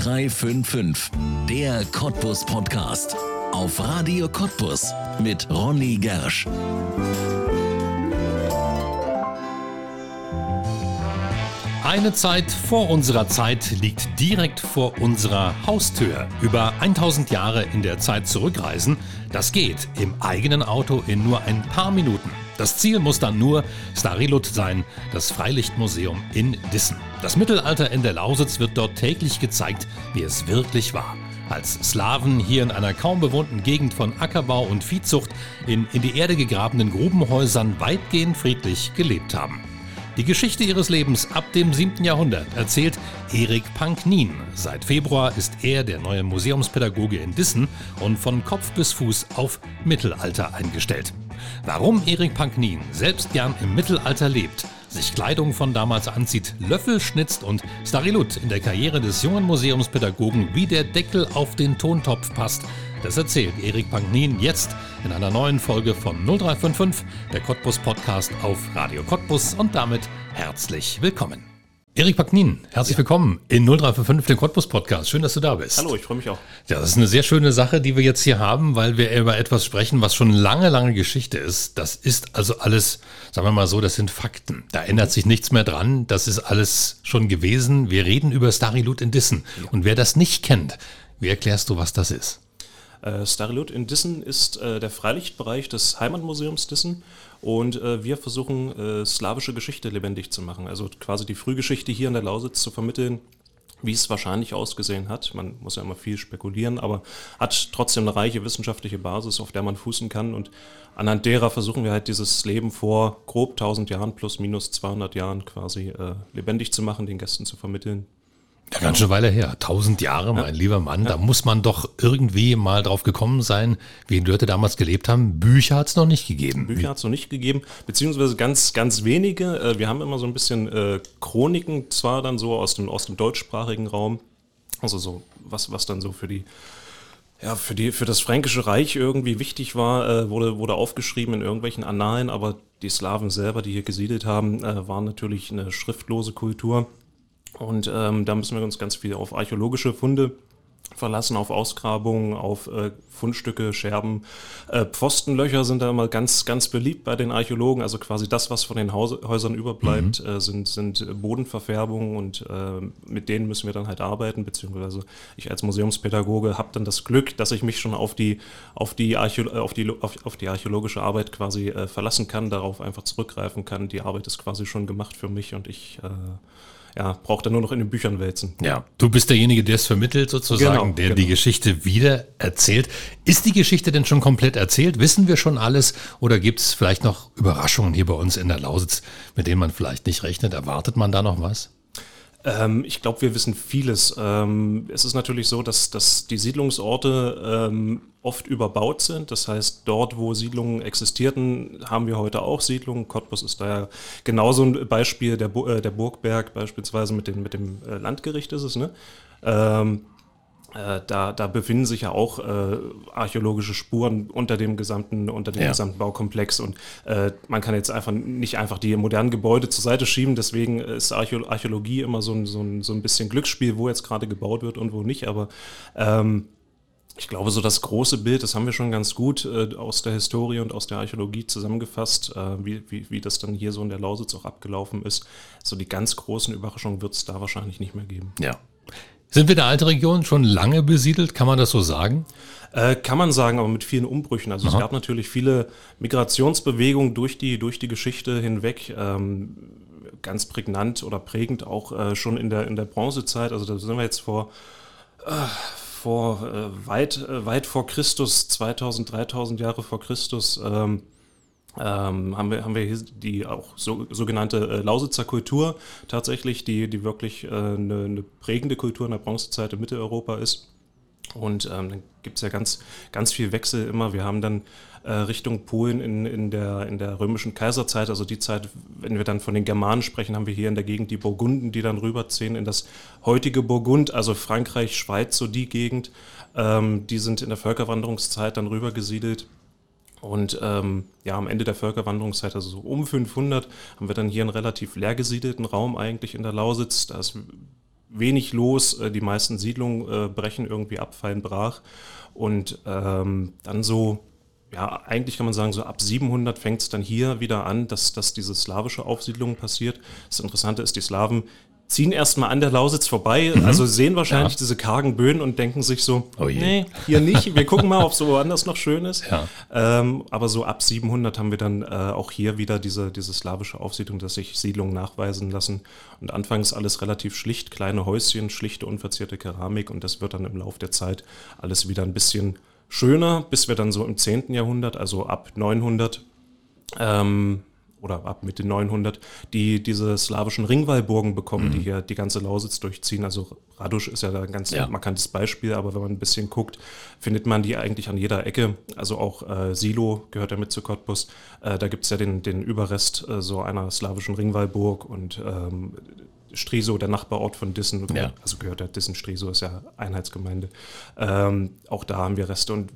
0355, der Cottbus Podcast. Auf Radio Cottbus mit Ronny Gersch. Eine Zeit vor unserer Zeit liegt direkt vor unserer Haustür. Über 1000 Jahre in der Zeit zurückreisen, das geht im eigenen Auto in nur ein paar Minuten. Das Ziel muss dann nur Starilut sein, das Freilichtmuseum in Dissen. Das Mittelalter in der Lausitz wird dort täglich gezeigt, wie es wirklich war. Als Slawen hier in einer kaum bewohnten Gegend von Ackerbau und Viehzucht in in die Erde gegrabenen Grubenhäusern weitgehend friedlich gelebt haben. Die Geschichte ihres Lebens ab dem 7. Jahrhundert erzählt Erik Panknin. Seit Februar ist er der neue Museumspädagoge in Dissen und von Kopf bis Fuß auf Mittelalter eingestellt. Warum Erik Panknin selbst gern im Mittelalter lebt, sich Kleidung von damals anzieht, Löffel schnitzt und Starilut in der Karriere des jungen Museumspädagogen wie der Deckel auf den Tontopf passt, das erzählt Erik Panknin jetzt in einer neuen Folge von 0355, der Cottbus Podcast auf Radio Cottbus und damit herzlich willkommen. Erik Packnin, herzlich ja. willkommen in 0355, dem Cottbus Podcast. Schön, dass du da bist. Hallo, ich freue mich auch. Ja, das ist eine sehr schöne Sache, die wir jetzt hier haben, weil wir über etwas sprechen, was schon lange, lange Geschichte ist. Das ist also alles, sagen wir mal so, das sind Fakten. Da ändert sich nichts mehr dran. Das ist alles schon gewesen. Wir reden über Starilut in Dissen. Ja. Und wer das nicht kennt, wie erklärst du, was das ist? Äh, Starilut in Dissen ist äh, der Freilichtbereich des Heimatmuseums Dissen und äh, wir versuchen, äh, slawische Geschichte lebendig zu machen. Also quasi die Frühgeschichte hier in der Lausitz zu vermitteln, wie es wahrscheinlich ausgesehen hat. Man muss ja immer viel spekulieren, aber hat trotzdem eine reiche wissenschaftliche Basis, auf der man fußen kann. Und anhand derer versuchen wir halt dieses Leben vor grob 1000 Jahren plus minus 200 Jahren quasi äh, lebendig zu machen, den Gästen zu vermitteln. Ja, ganz schön Weile her. Tausend Jahre, mein lieber Mann. Da muss man doch irgendwie mal drauf gekommen sein, wie die Leute damals gelebt haben. Bücher hat es noch nicht gegeben. Bücher hat es noch nicht gegeben, beziehungsweise ganz, ganz wenige. Äh, wir haben immer so ein bisschen äh, Chroniken, zwar dann so aus dem, aus dem deutschsprachigen Raum, also so, was, was dann so für die ja, für, die, für das Fränkische Reich irgendwie wichtig war, äh, wurde, wurde aufgeschrieben in irgendwelchen Annalen, aber die Slawen selber, die hier gesiedelt haben, äh, waren natürlich eine schriftlose Kultur. Und ähm, da müssen wir uns ganz viel auf archäologische Funde verlassen, auf Ausgrabungen, auf äh, Fundstücke, Scherben. Äh, Pfostenlöcher sind da immer ganz, ganz beliebt bei den Archäologen. Also quasi das, was von den Haus Häusern überbleibt, mhm. äh, sind, sind Bodenverfärbungen und äh, mit denen müssen wir dann halt arbeiten, beziehungsweise ich als Museumspädagoge habe dann das Glück, dass ich mich schon auf die, auf die, Archä auf die, auf, auf die archäologische Arbeit quasi äh, verlassen kann, darauf einfach zurückgreifen kann. Die Arbeit ist quasi schon gemacht für mich und ich äh, ja, braucht er nur noch in den Büchern wälzen. Ja, du bist derjenige, der es vermittelt sozusagen, genau, der genau. die Geschichte wieder erzählt. Ist die Geschichte denn schon komplett erzählt? Wissen wir schon alles oder gibt es vielleicht noch Überraschungen hier bei uns in der Lausitz, mit denen man vielleicht nicht rechnet? Erwartet man da noch was? Ähm, ich glaube, wir wissen vieles. Ähm, es ist natürlich so, dass, dass die Siedlungsorte ähm, oft überbaut sind. Das heißt, dort, wo Siedlungen existierten, haben wir heute auch Siedlungen. Cottbus ist da ja genauso ein Beispiel. Der, äh, der Burgberg beispielsweise mit, den, mit dem äh, Landgericht ist es. Ne? Äh, da, da befinden sich ja auch äh, archäologische Spuren unter dem gesamten, unter dem ja. gesamten Baukomplex und äh, man kann jetzt einfach nicht einfach die modernen Gebäude zur Seite schieben. Deswegen ist Archä Archäologie immer so ein, so, ein, so ein bisschen Glücksspiel, wo jetzt gerade gebaut wird und wo nicht. Aber ähm, ich glaube, so das große Bild, das haben wir schon ganz gut äh, aus der Historie und aus der Archäologie zusammengefasst, äh, wie, wie, wie das dann hier so in der Lausitz auch abgelaufen ist. So die ganz großen Überraschungen wird es da wahrscheinlich nicht mehr geben. Ja. Sind wir der alte Region schon lange besiedelt? Kann man das so sagen? Äh, kann man sagen, aber mit vielen Umbrüchen. Also Aha. es gab natürlich viele Migrationsbewegungen durch die, durch die Geschichte hinweg. Ähm, ganz prägnant oder prägend auch äh, schon in der, in der Bronzezeit. Also da sind wir jetzt vor, äh, vor äh, weit, äh, weit vor Christus, 2000, 3000 Jahre vor Christus. Ähm, ähm, haben, wir, haben wir hier die auch so, sogenannte äh, Lausitzer Kultur tatsächlich, die, die wirklich äh, eine, eine, prägende Kultur in der Bronzezeit in Mitteleuropa ist. Und ähm, dann gibt es ja ganz, ganz viel Wechsel immer. Wir haben dann äh, Richtung Polen in, in, der, in der römischen Kaiserzeit, also die Zeit, wenn wir dann von den Germanen sprechen, haben wir hier in der Gegend die Burgunden, die dann rüberziehen in das heutige Burgund, also Frankreich, Schweiz, so die Gegend. Ähm, die sind in der Völkerwanderungszeit dann rübergesiedelt. Und ähm, ja, am Ende der Völkerwanderungszeit, also so um 500, haben wir dann hier einen relativ leer gesiedelten Raum eigentlich in der Lausitz. Da ist wenig los. Äh, die meisten Siedlungen äh, brechen irgendwie ab, fallen brach. Und ähm, dann so, ja, eigentlich kann man sagen, so ab 700 fängt es dann hier wieder an, dass, dass diese slawische Aufsiedlung passiert. Das Interessante ist, die Slawen ziehen erstmal an der Lausitz vorbei, mhm. also sehen wahrscheinlich ja. diese kargen Böen und denken sich so, oh nee, hier nicht, wir gucken mal, ob es woanders noch schön ist. Ja. Ähm, aber so ab 700 haben wir dann äh, auch hier wieder diese, diese slawische Aufsiedlung, dass sich Siedlungen nachweisen lassen. Und anfangs alles relativ schlicht, kleine Häuschen, schlichte, unverzierte Keramik und das wird dann im Laufe der Zeit alles wieder ein bisschen schöner, bis wir dann so im 10. Jahrhundert, also ab 900, ähm, oder ab Mitte 900, die diese slawischen Ringwallburgen bekommen, mhm. die hier die ganze Lausitz durchziehen. Also Radusch ist ja da ein ganz ja. markantes Beispiel, aber wenn man ein bisschen guckt, findet man die eigentlich an jeder Ecke. Also auch äh, Silo gehört ja mit zu Cottbus. Äh, da gibt es ja den, den Überrest äh, so einer slawischen Ringwallburg und ähm, Striso, der Nachbarort von Dissen, ja. also gehört ja Dissen, Striso ist ja Einheitsgemeinde. Ähm, auch da haben wir Reste und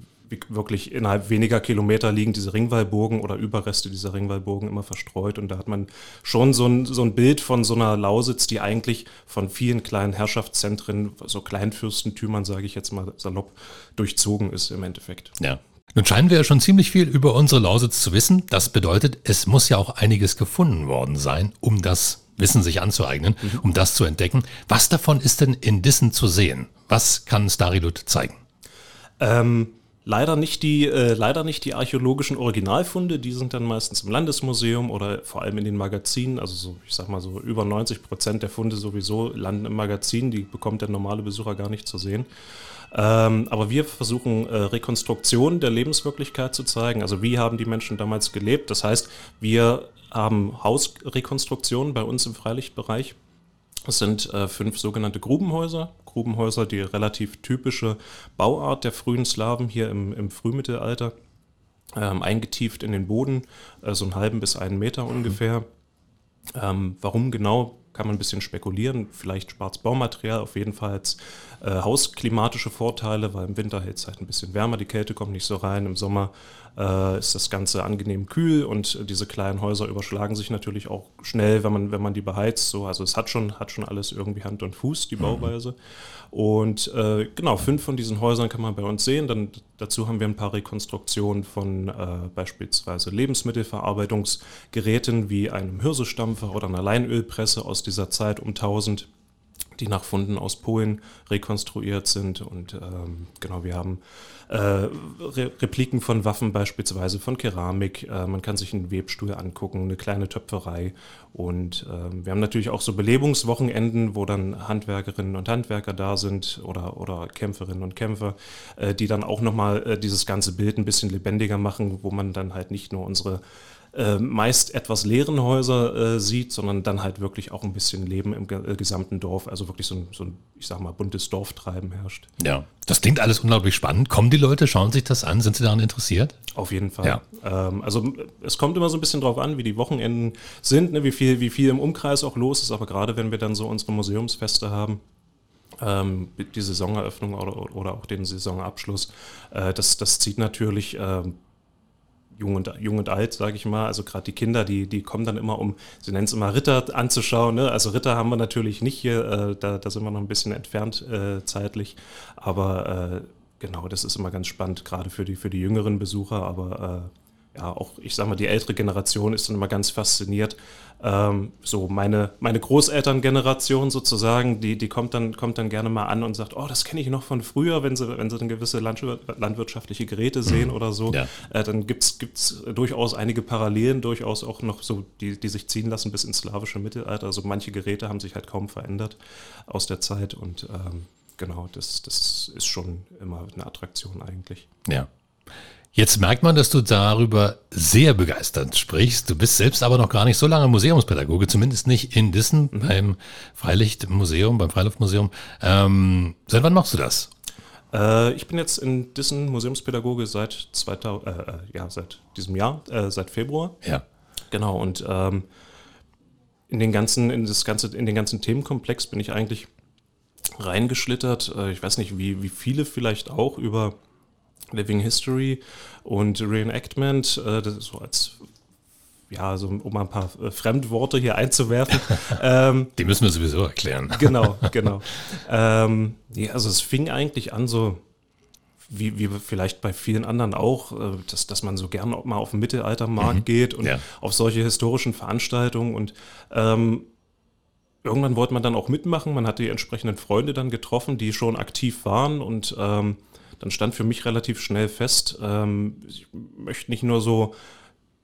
wirklich innerhalb weniger Kilometer liegen diese Ringwallburgen oder Überreste dieser Ringwallburgen immer verstreut. Und da hat man schon so ein, so ein Bild von so einer Lausitz, die eigentlich von vielen kleinen Herrschaftszentren, so Kleinfürstentümern, sage ich jetzt mal salopp, durchzogen ist im Endeffekt. Ja. Nun scheinen wir ja schon ziemlich viel über unsere Lausitz zu wissen. Das bedeutet, es muss ja auch einiges gefunden worden sein, um das Wissen sich anzueignen, mhm. um das zu entdecken. Was davon ist denn in Dissen zu sehen? Was kann Starilut zeigen? Ähm, Leider nicht die, äh, leider nicht die archäologischen Originalfunde, die sind dann meistens im Landesmuseum oder vor allem in den Magazinen. Also so, ich sag mal so über 90 Prozent der Funde sowieso landen im Magazin, die bekommt der normale Besucher gar nicht zu sehen. Ähm, aber wir versuchen äh, Rekonstruktion der Lebenswirklichkeit zu zeigen. Also wie haben die Menschen damals gelebt? Das heißt, wir haben Hausrekonstruktionen bei uns im Freilichtbereich es sind äh, fünf sogenannte Grubenhäuser. Grubenhäuser, die relativ typische Bauart der frühen Slawen hier im, im Frühmittelalter. Ähm, eingetieft in den Boden, äh, so einen halben bis einen Meter ungefähr. Ähm, warum genau, kann man ein bisschen spekulieren. Vielleicht es Baumaterial, auf jeden Fall als äh, hausklimatische Vorteile, weil im Winter hält es halt ein bisschen wärmer, die Kälte kommt nicht so rein. Im Sommer äh, ist das Ganze angenehm kühl und diese kleinen Häuser überschlagen sich natürlich auch schnell, wenn man, wenn man die beheizt. So, also es hat schon, hat schon alles irgendwie Hand und Fuß, die mhm. Bauweise. Mhm. Und äh, genau, fünf von diesen Häusern kann man bei uns sehen. Dann dazu haben wir ein paar Rekonstruktionen von äh, beispielsweise Lebensmittelverarbeitungsgeräten wie einem Hirsestampfer oder einer Leinölpresse aus dieser Zeit um 1000 die nach Funden aus Polen rekonstruiert sind. Und ähm, genau, wir haben äh, Re Repliken von Waffen, beispielsweise von Keramik. Äh, man kann sich einen Webstuhl angucken, eine kleine Töpferei. Und äh, wir haben natürlich auch so Belebungswochenenden, wo dann Handwerkerinnen und Handwerker da sind oder, oder Kämpferinnen und Kämpfer, äh, die dann auch nochmal äh, dieses ganze Bild ein bisschen lebendiger machen, wo man dann halt nicht nur unsere äh, meist etwas leeren Häuser äh, sieht, sondern dann halt wirklich auch ein bisschen Leben im äh, gesamten Dorf, also wirklich so ein, so ein, ich sag mal, buntes Dorftreiben herrscht. Ja, das klingt alles unglaublich spannend. Kommen die Leute, schauen sich das an, sind sie daran interessiert? Auf jeden Fall. Ja. Ähm, also es kommt immer so ein bisschen drauf an, wie die Wochenenden sind, ne, wie, viel, wie viel im Umkreis auch los ist, aber gerade wenn wir dann so unsere Museumsfeste haben, ähm, die Saisoneröffnung oder, oder auch den Saisonabschluss, äh, das, das zieht natürlich äh, jung und, jung und alt, sage ich mal. Also gerade die Kinder, die, die kommen dann immer, um, sie nennen es immer Ritter anzuschauen. Ne? Also Ritter haben wir natürlich nicht hier, äh, da, da sind wir noch ein bisschen entfernt äh, zeitlich. Aber äh, genau, das ist immer ganz spannend, gerade für die, für die jüngeren Besucher. Aber äh, ja, auch, ich sag mal, die ältere Generation ist dann immer ganz fasziniert. Ähm, so meine, meine Großelterngeneration sozusagen, die, die kommt, dann, kommt dann gerne mal an und sagt, oh, das kenne ich noch von früher, wenn sie, wenn sie dann gewisse landwirtschaftliche Geräte sehen mhm. oder so. Ja. Äh, dann gibt es durchaus einige Parallelen, durchaus auch noch so, die, die sich ziehen lassen bis ins slawische Mittelalter. Also manche Geräte haben sich halt kaum verändert aus der Zeit und ähm, genau, das, das ist schon immer eine Attraktion eigentlich. Ja. Jetzt merkt man, dass du darüber sehr begeistert sprichst. Du bist selbst aber noch gar nicht so lange Museumspädagoge, zumindest nicht in Dissen mhm. beim Freilichtmuseum, beim Freiluftmuseum. Ähm, seit wann machst du das? Äh, ich bin jetzt in Dissen Museumspädagoge seit 2000, äh, äh, ja, seit diesem Jahr, äh, seit Februar. Ja. Genau, und ähm, in den ganzen, in das ganze, in den ganzen Themenkomplex bin ich eigentlich reingeschlittert. Äh, ich weiß nicht, wie, wie viele vielleicht auch über Living History und Reenactment, äh, das ist so als ja, also um ein paar äh, Fremdworte hier einzuwerfen. ähm, Die müssen wir sowieso erklären. Genau, genau. ähm, ja, also es fing eigentlich an so, wie, wie vielleicht bei vielen anderen auch, äh, dass, dass man so gerne mal auf den Mittelaltermarkt mhm. geht und ja. auf solche historischen Veranstaltungen und ähm, irgendwann wollte man dann auch mitmachen. Man hat die entsprechenden Freunde dann getroffen, die schon aktiv waren und ähm, dann stand für mich relativ schnell fest, ähm, ich möchte nicht nur so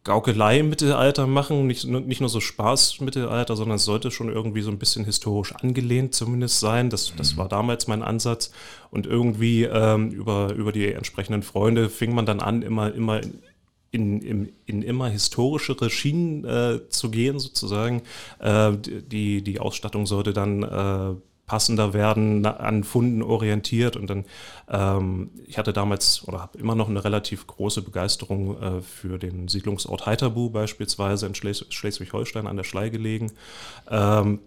Gaukelei im Mittelalter machen, nicht, nicht nur so Spaß im Mittelalter, sondern es sollte schon irgendwie so ein bisschen historisch angelehnt zumindest sein. Das, das mhm. war damals mein Ansatz. Und irgendwie ähm, über, über die entsprechenden Freunde fing man dann an, immer, immer in, in, in immer historischere Schienen äh, zu gehen, sozusagen. Äh, die, die Ausstattung sollte dann äh, passender werden, an Funden orientiert. Und dann, ähm, ich hatte damals oder habe immer noch eine relativ große Begeisterung äh, für den Siedlungsort Heiterbu beispielsweise in Schles Schleswig-Holstein an der Schlei gelegen. Ähm,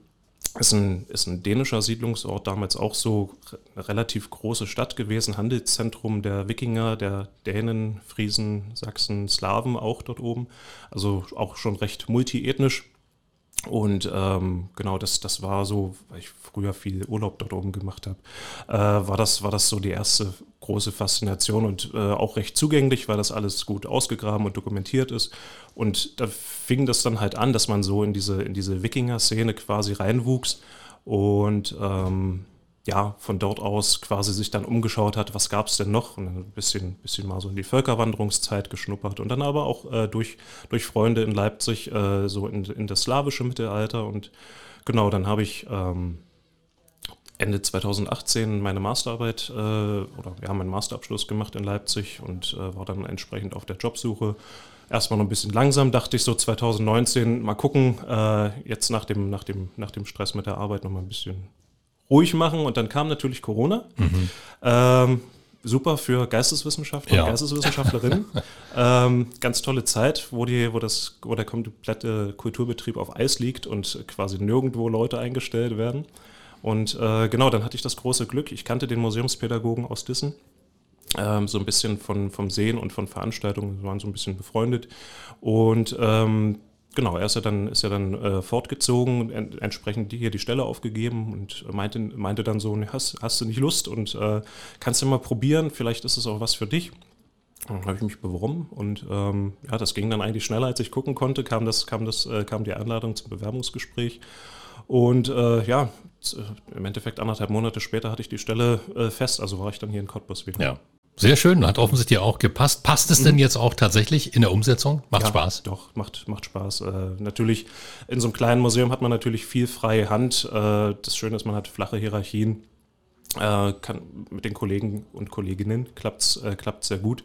ist ein, ist ein dänischer Siedlungsort, damals auch so eine relativ große Stadt gewesen, Handelszentrum der Wikinger, der Dänen, Friesen, Sachsen, Slawen auch dort oben. Also auch schon recht multiethnisch. Und ähm, genau, das, das war so, weil ich früher viel Urlaub dort oben gemacht habe, äh, war, das, war das so die erste große Faszination und äh, auch recht zugänglich, weil das alles gut ausgegraben und dokumentiert ist. Und da fing das dann halt an, dass man so in diese, in diese Wikinger-Szene quasi reinwuchs. Und ähm, ja, von dort aus quasi sich dann umgeschaut hat, was gab es denn noch? Und ein bisschen, bisschen mal so in die Völkerwanderungszeit geschnuppert und dann aber auch äh, durch, durch Freunde in Leipzig äh, so in, in das slawische Mittelalter. Und genau, dann habe ich ähm, Ende 2018 meine Masterarbeit äh, oder ja, meinen Masterabschluss gemacht in Leipzig und äh, war dann entsprechend auf der Jobsuche. Erstmal noch ein bisschen langsam, dachte ich so 2019, mal gucken, äh, jetzt nach dem, nach, dem, nach dem Stress mit der Arbeit noch mal ein bisschen ruhig machen. Und dann kam natürlich Corona. Mhm. Ähm, super für Geisteswissenschaftler ja. und Geisteswissenschaftlerinnen. ähm, ganz tolle Zeit, wo, die, wo, das, wo der komplette Kulturbetrieb auf Eis liegt und quasi nirgendwo Leute eingestellt werden. Und äh, genau, dann hatte ich das große Glück. Ich kannte den Museumspädagogen aus Dissen. Ähm, so ein bisschen von, vom Sehen und von Veranstaltungen, wir waren so ein bisschen befreundet. Und ähm, Genau, er ist ja dann, ist ja dann äh, fortgezogen, en entsprechend hier die Stelle aufgegeben und meinte, meinte dann so, hast, hast du nicht Lust und äh, kannst du mal probieren, vielleicht ist es auch was für dich. Dann habe ich mich beworben und ähm, ja, das ging dann eigentlich schneller, als ich gucken konnte, kam, das, kam, das, äh, kam die Einladung zum Bewerbungsgespräch. Und äh, ja, im Endeffekt anderthalb Monate später hatte ich die Stelle äh, fest, also war ich dann hier in Cottbus wieder. Ja. Sehr schön, hat offensichtlich auch gepasst. Passt es denn mhm. jetzt auch tatsächlich in der Umsetzung? Macht ja, Spaß? Doch, macht, macht Spaß. Äh, natürlich, in so einem kleinen Museum hat man natürlich viel freie Hand. Äh, das Schöne ist, man hat flache Hierarchien. Äh, kann, mit den Kollegen und Kolleginnen klappt es äh, sehr gut.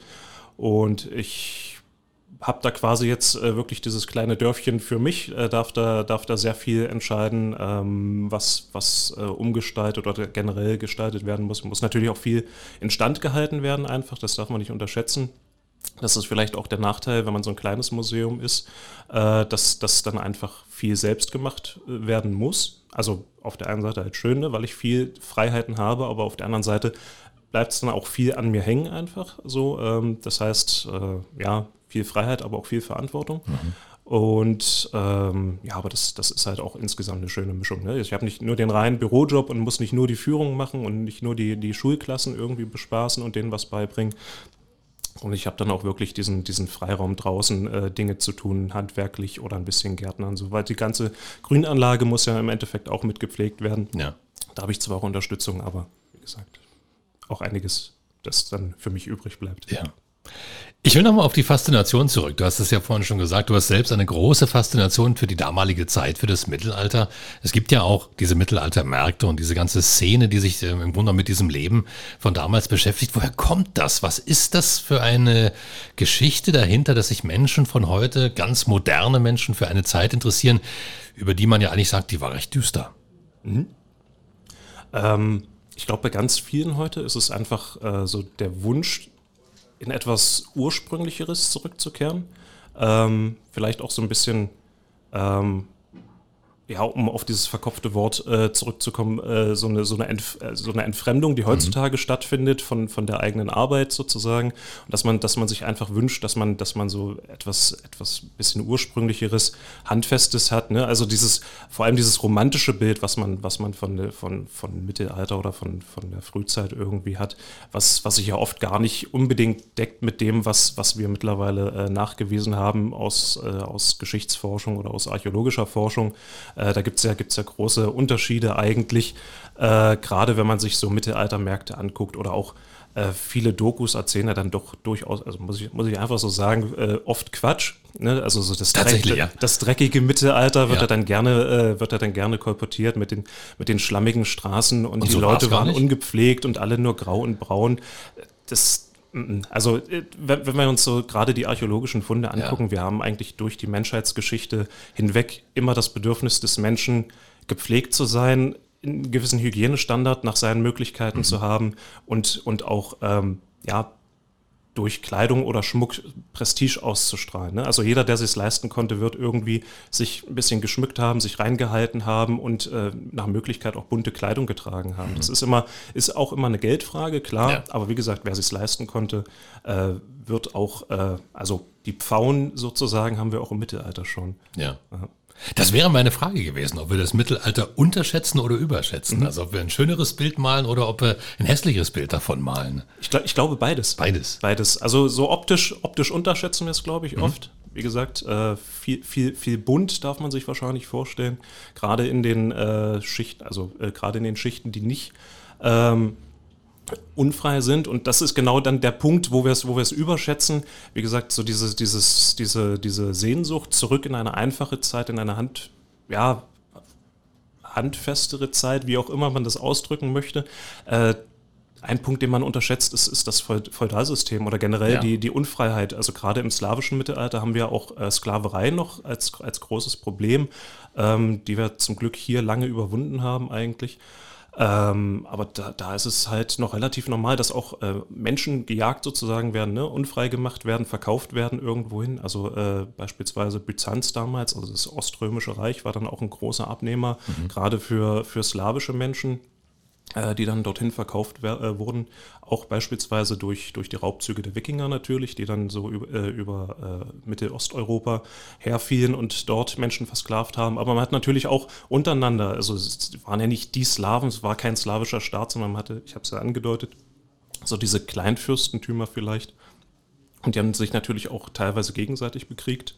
Und ich habe da quasi jetzt äh, wirklich dieses kleine Dörfchen für mich, äh, darf, da, darf da sehr viel entscheiden, ähm, was, was äh, umgestaltet oder generell gestaltet werden muss. Muss natürlich auch viel instand gehalten werden, einfach, das darf man nicht unterschätzen. Das ist vielleicht auch der Nachteil, wenn man so ein kleines Museum ist, äh, dass das dann einfach viel selbst gemacht äh, werden muss. Also auf der einen Seite halt schön, ne, weil ich viel Freiheiten habe, aber auf der anderen Seite bleibt es dann auch viel an mir hängen einfach so. Ähm, das heißt, äh, ja, viel Freiheit, aber auch viel Verantwortung. Mhm. Und ähm, ja, aber das, das ist halt auch insgesamt eine schöne Mischung. Ne? Ich habe nicht nur den reinen Bürojob und muss nicht nur die Führung machen und nicht nur die, die Schulklassen irgendwie bespaßen und denen was beibringen. Und ich habe dann auch wirklich diesen, diesen Freiraum draußen, äh, Dinge zu tun, handwerklich oder ein bisschen Gärtnern. So, weil die ganze Grünanlage muss ja im Endeffekt auch mitgepflegt werden. Ja. Da habe ich zwar auch Unterstützung, aber wie gesagt, auch einiges, das dann für mich übrig bleibt. Ja. Ich will nochmal auf die Faszination zurück. Du hast es ja vorhin schon gesagt, du hast selbst eine große Faszination für die damalige Zeit, für das Mittelalter. Es gibt ja auch diese Mittelaltermärkte und diese ganze Szene, die sich äh, im Grunde mit diesem Leben von damals beschäftigt. Woher kommt das? Was ist das für eine Geschichte dahinter, dass sich Menschen von heute, ganz moderne Menschen, für eine Zeit interessieren, über die man ja eigentlich sagt, die war recht düster? Mhm. Ähm, ich glaube, bei ganz vielen heute ist es einfach äh, so der Wunsch, in etwas Ursprünglicheres zurückzukehren. Ähm, vielleicht auch so ein bisschen, ähm, ja, um auf dieses verkopfte Wort äh, zurückzukommen, äh, so, eine, so, eine Entf äh, so eine Entfremdung, die heutzutage mhm. stattfindet von, von der eigenen Arbeit sozusagen. Und dass man, dass man sich einfach wünscht, dass man, dass man so etwas, etwas bisschen ursprünglicheres, Handfestes hat. Ne? Also dieses, vor allem dieses romantische Bild, was man, was man von, von, von Mittelalter oder von, von der Frühzeit irgendwie hat, was, was sich ja oft gar nicht unbedingt deckt mit dem, was, was wir mittlerweile äh, nachgewiesen haben aus, äh, aus Geschichtsforschung oder aus archäologischer Forschung äh, da gibt es ja, gibt's ja große Unterschiede eigentlich, äh, gerade wenn man sich so Mittelaltermärkte anguckt oder auch äh, viele Dokus erzählen ja dann doch durchaus, also muss ich, muss ich einfach so sagen, äh, oft Quatsch. Ne? Also so das, Dreck, ja. das dreckige Mittelalter wird ja. dann gerne, äh, wird ja dann gerne kolportiert mit den, mit den schlammigen Straßen und, und die so Leute waren ungepflegt und alle nur grau und braun. Das, also, äh, wenn wir uns so gerade die archäologischen Funde angucken, ja. wir haben eigentlich durch die Menschheitsgeschichte hinweg immer das Bedürfnis des Menschen, gepflegt zu sein, einen gewissen Hygienestandard nach seinen Möglichkeiten mhm. zu haben und, und auch ähm, ja, durch Kleidung oder Schmuck Prestige auszustrahlen. Ne? Also jeder, der sich leisten konnte, wird irgendwie sich ein bisschen geschmückt haben, sich reingehalten haben und äh, nach Möglichkeit auch bunte Kleidung getragen haben. Mhm. Das ist immer, ist auch immer eine Geldfrage, klar. Ja. Aber wie gesagt, wer sich leisten konnte, äh, wird auch, äh, also die Pfauen sozusagen haben wir auch im Mittelalter schon. Ja. Aha. Das wäre meine Frage gewesen, ob wir das Mittelalter unterschätzen oder überschätzen. Mhm. Also ob wir ein schöneres Bild malen oder ob wir ein hässlicheres Bild davon malen. Ich, glaub, ich glaube beides. Beides. Beides. Also so optisch, optisch unterschätzen wir es, glaube ich, mhm. oft. Wie gesagt, äh, viel, viel, viel bunt darf man sich wahrscheinlich vorstellen. Gerade in den äh, Schichten, also äh, gerade in den Schichten, die nicht ähm, unfrei sind. Und das ist genau dann der Punkt, wo wir es, wo wir es überschätzen. Wie gesagt, so dieses, dieses, diese, diese Sehnsucht zurück in eine einfache Zeit, in eine Hand, ja, handfestere Zeit, wie auch immer man das ausdrücken möchte. Äh, ein Punkt, den man unterschätzt, ist, ist das Feudalsystem oder generell ja. die, die Unfreiheit. Also gerade im slawischen Mittelalter haben wir auch äh, Sklaverei noch als, als großes Problem, ähm, die wir zum Glück hier lange überwunden haben eigentlich. Ähm, aber da, da, ist es halt noch relativ normal, dass auch äh, Menschen gejagt sozusagen werden, ne? unfrei gemacht werden, verkauft werden irgendwohin. Also äh, beispielsweise Byzanz damals, also das Oströmische Reich, war dann auch ein großer Abnehmer, mhm. gerade für, für slawische Menschen die dann dorthin verkauft äh, wurden, auch beispielsweise durch, durch die Raubzüge der Wikinger natürlich, die dann so über, äh, über äh, Mittelosteuropa herfielen und dort Menschen versklavt haben. Aber man hat natürlich auch untereinander, also es waren ja nicht die Slawen, es war kein slawischer Staat, sondern man hatte, ich habe es ja angedeutet, so diese Kleinfürstentümer vielleicht. Und die haben sich natürlich auch teilweise gegenseitig bekriegt.